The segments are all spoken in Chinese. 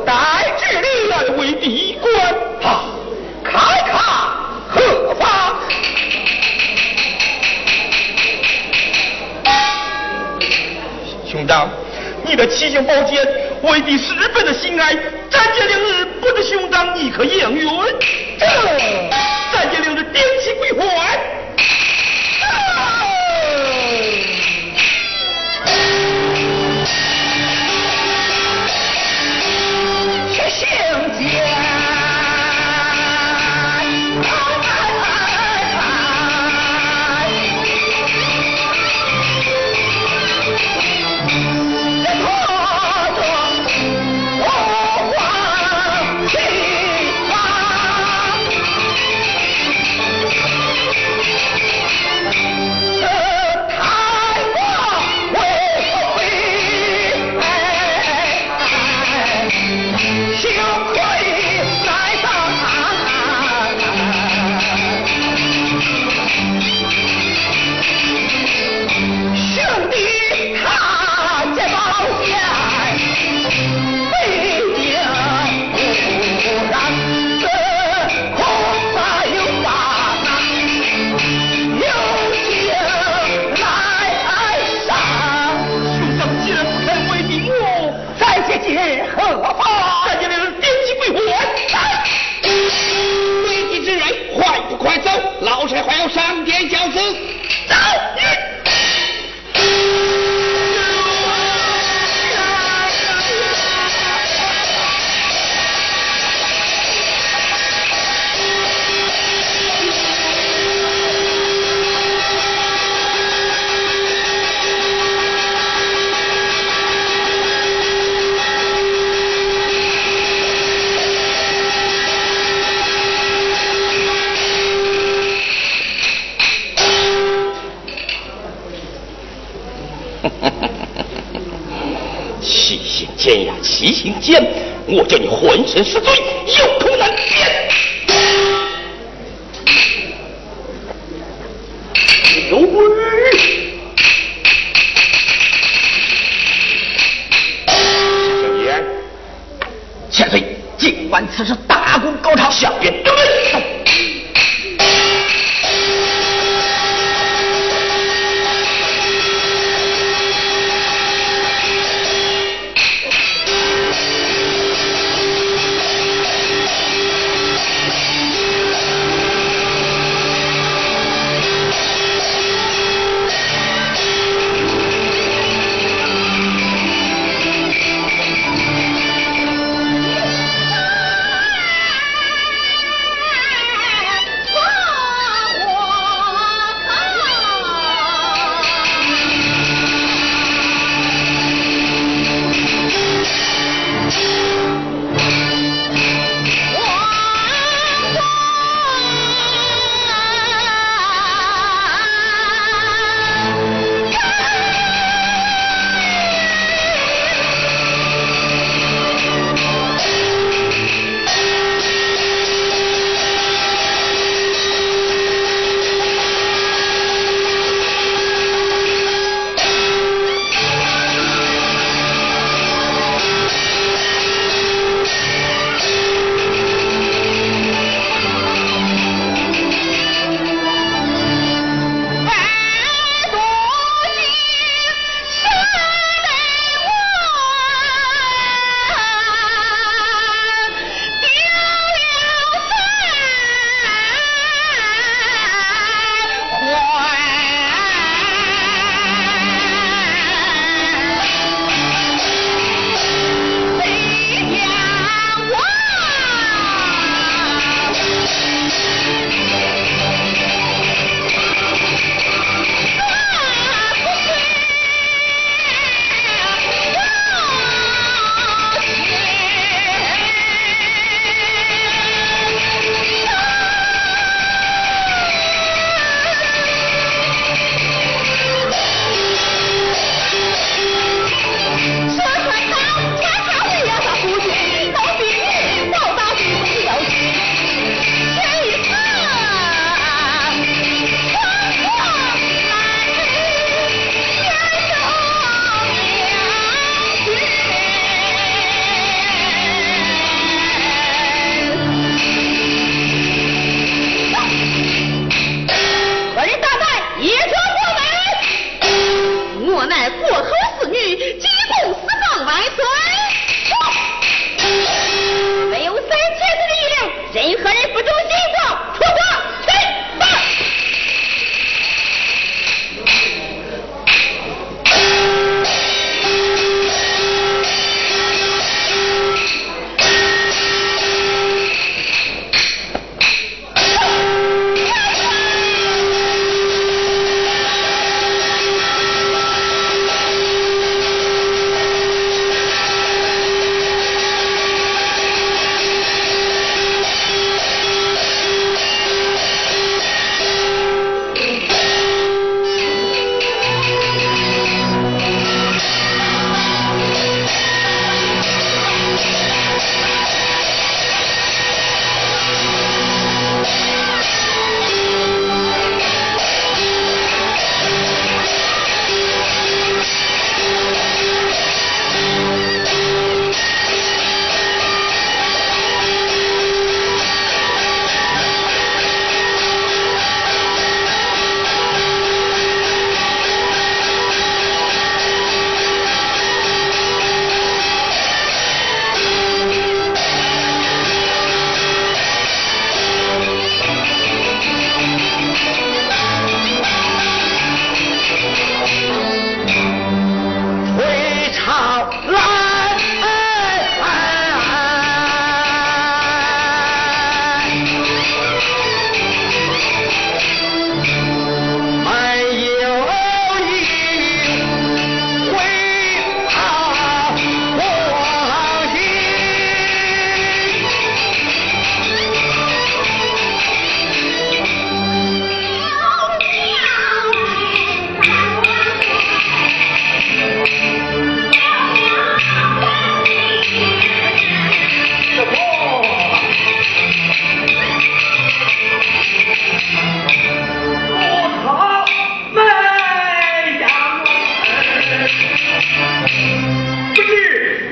待治理为第一关啊看看何方兄长你的七星宝剑我已十分的心爱战剑两日不知兄长你可应允。战战剑日定期归还。极刑间，我叫你浑身是罪。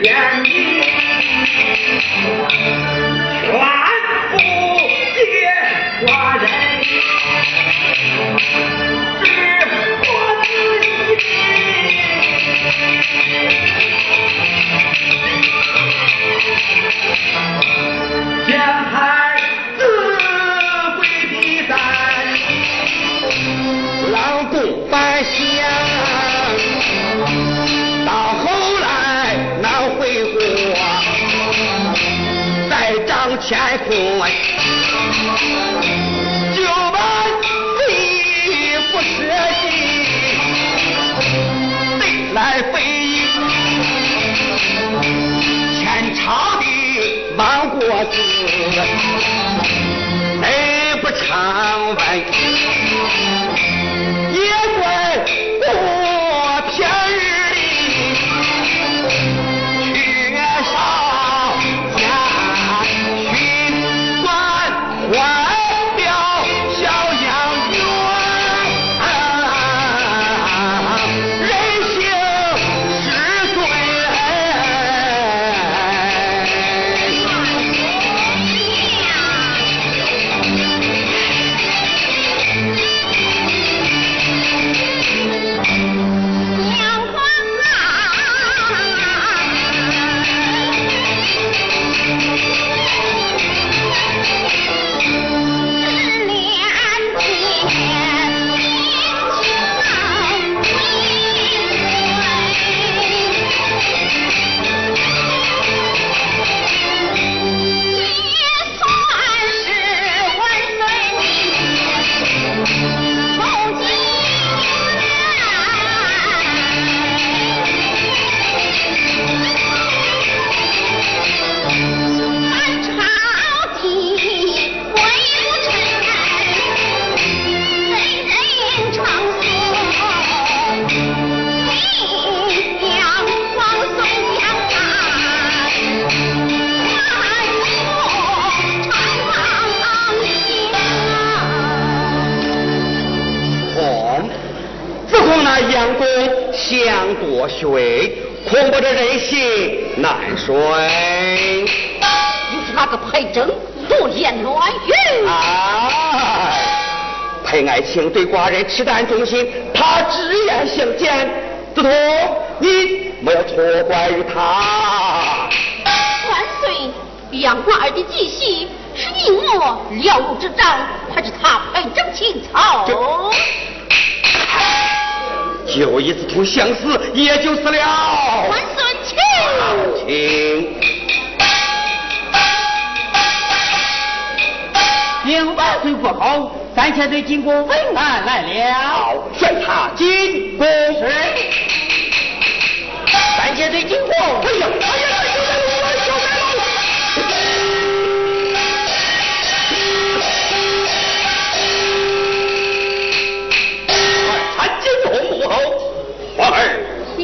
知哎，裴爱卿对寡人痴胆忠心，他直言相见，子托，你莫要错怪于他。万岁，杨官儿的计戏是你我了如指掌，还是他配整清操？就一子图相思，也就是了。万岁，请。请。请万岁过后，三千岁进宫问安来了。宣他进宫。是。三千岁进宫。哎呀，哎呀，哎呀！皇儿，请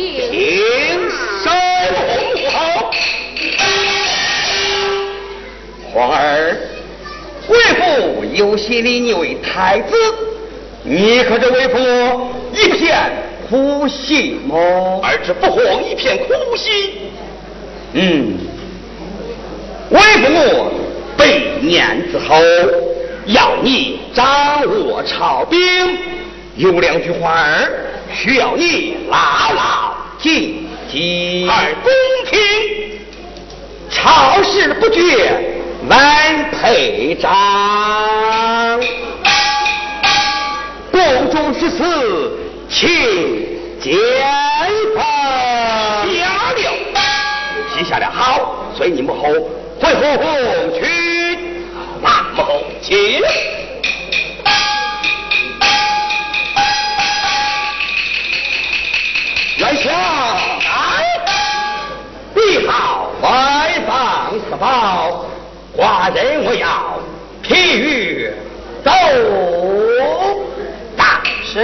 守母后。皇儿，为父有心立你为太子，你可知为父一片苦心么？儿子不慌一片苦心。嗯，为父百年之后，要你掌握朝兵，有两句话儿。需要你牢牢记记，而公听。朝事不绝，万配章。宫中之事，请监分。下了，记下了，好，随你母后回宫去。那母后，请。元相，你好，外放四宝，寡人我要批阅奏大师。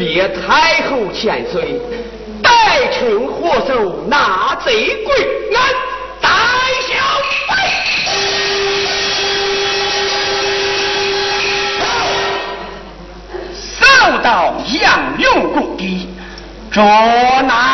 别太后千岁，待臣火手纳贼归安，带小走到杨六公的，捉拿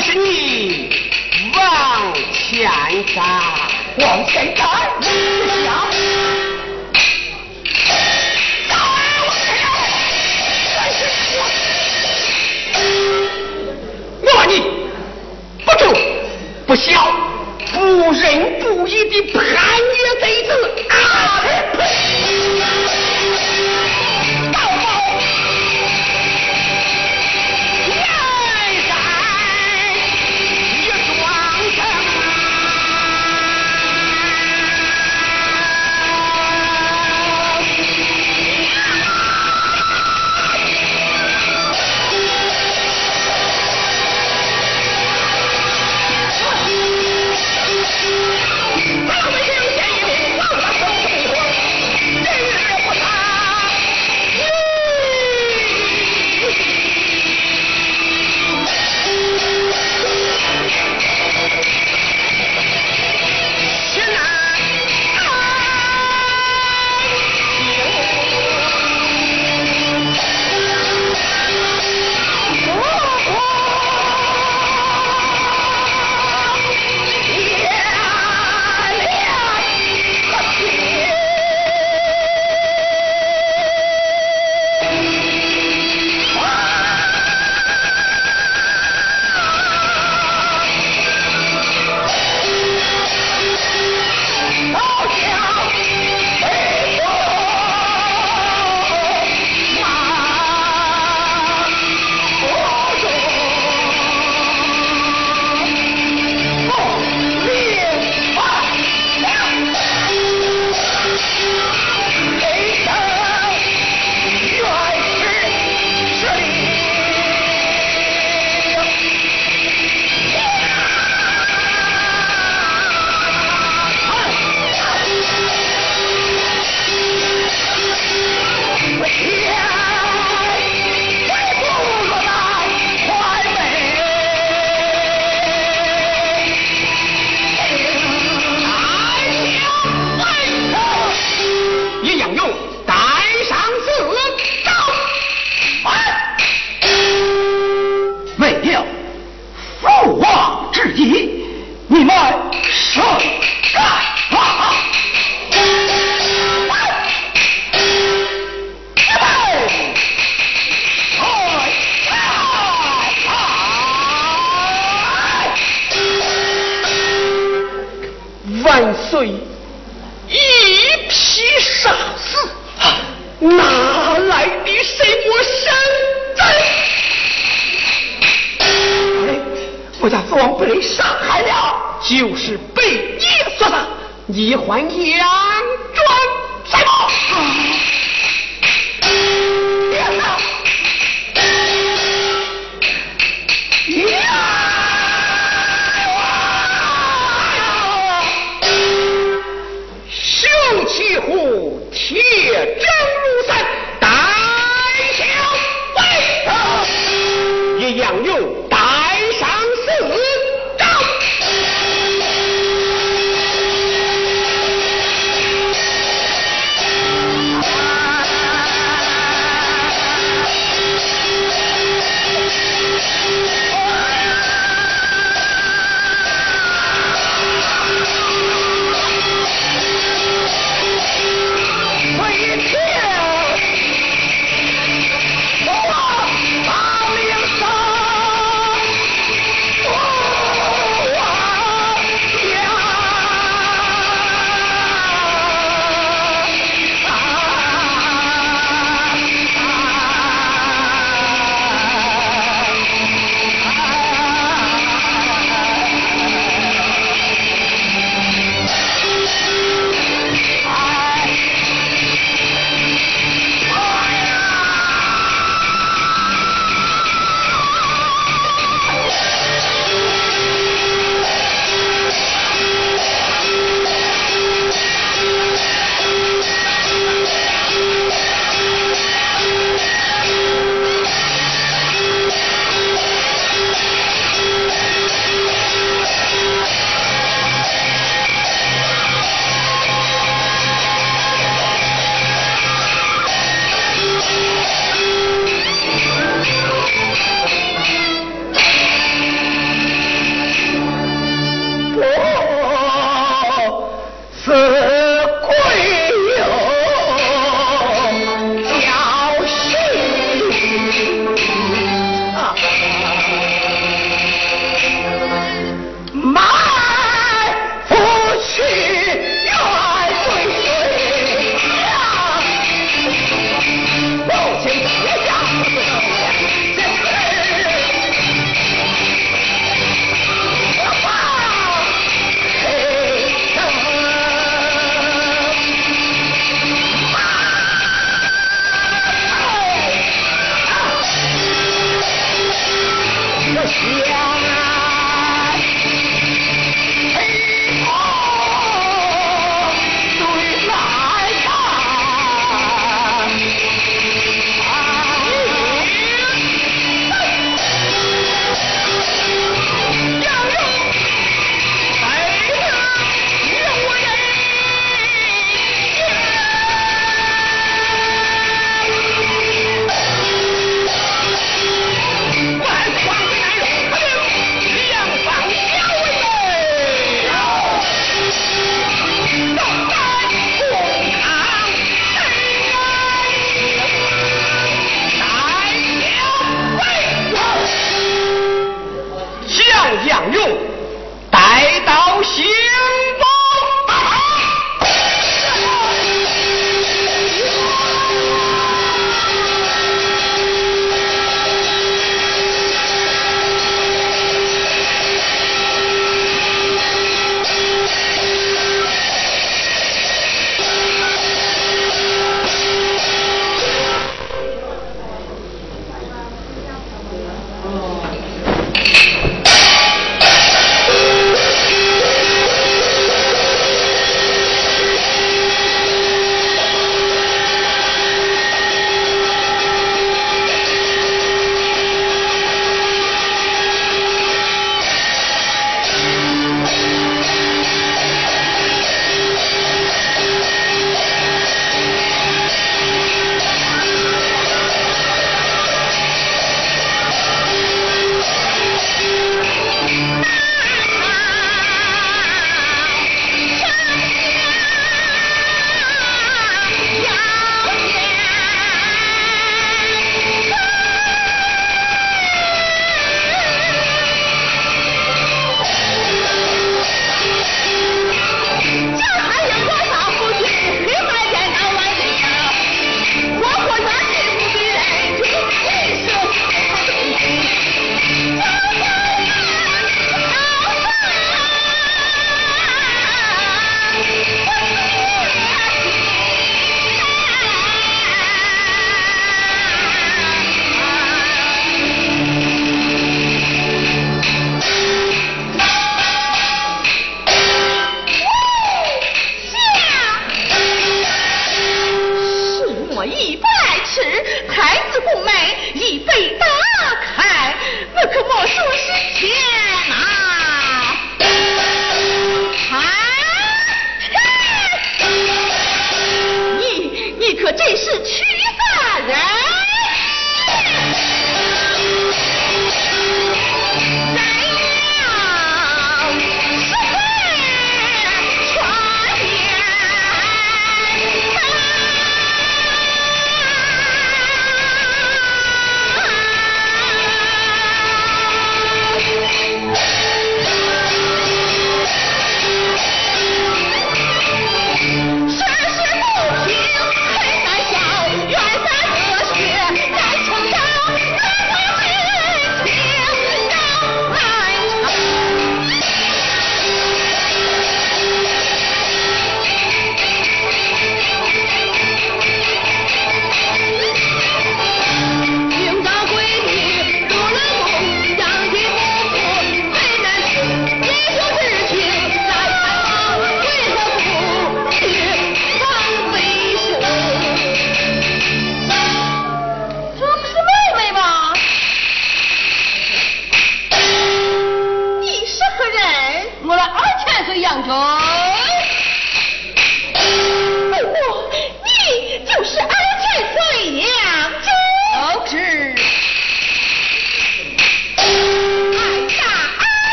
是你往前赶，往前赶，你想？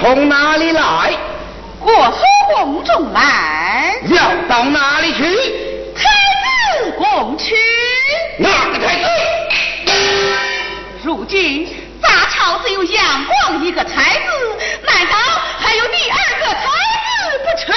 从哪里来？我从宫中来，要到哪里去？太子宫去。哪个太子？如今杂朝只有杨广一个才子，难道还有第二个才子不成？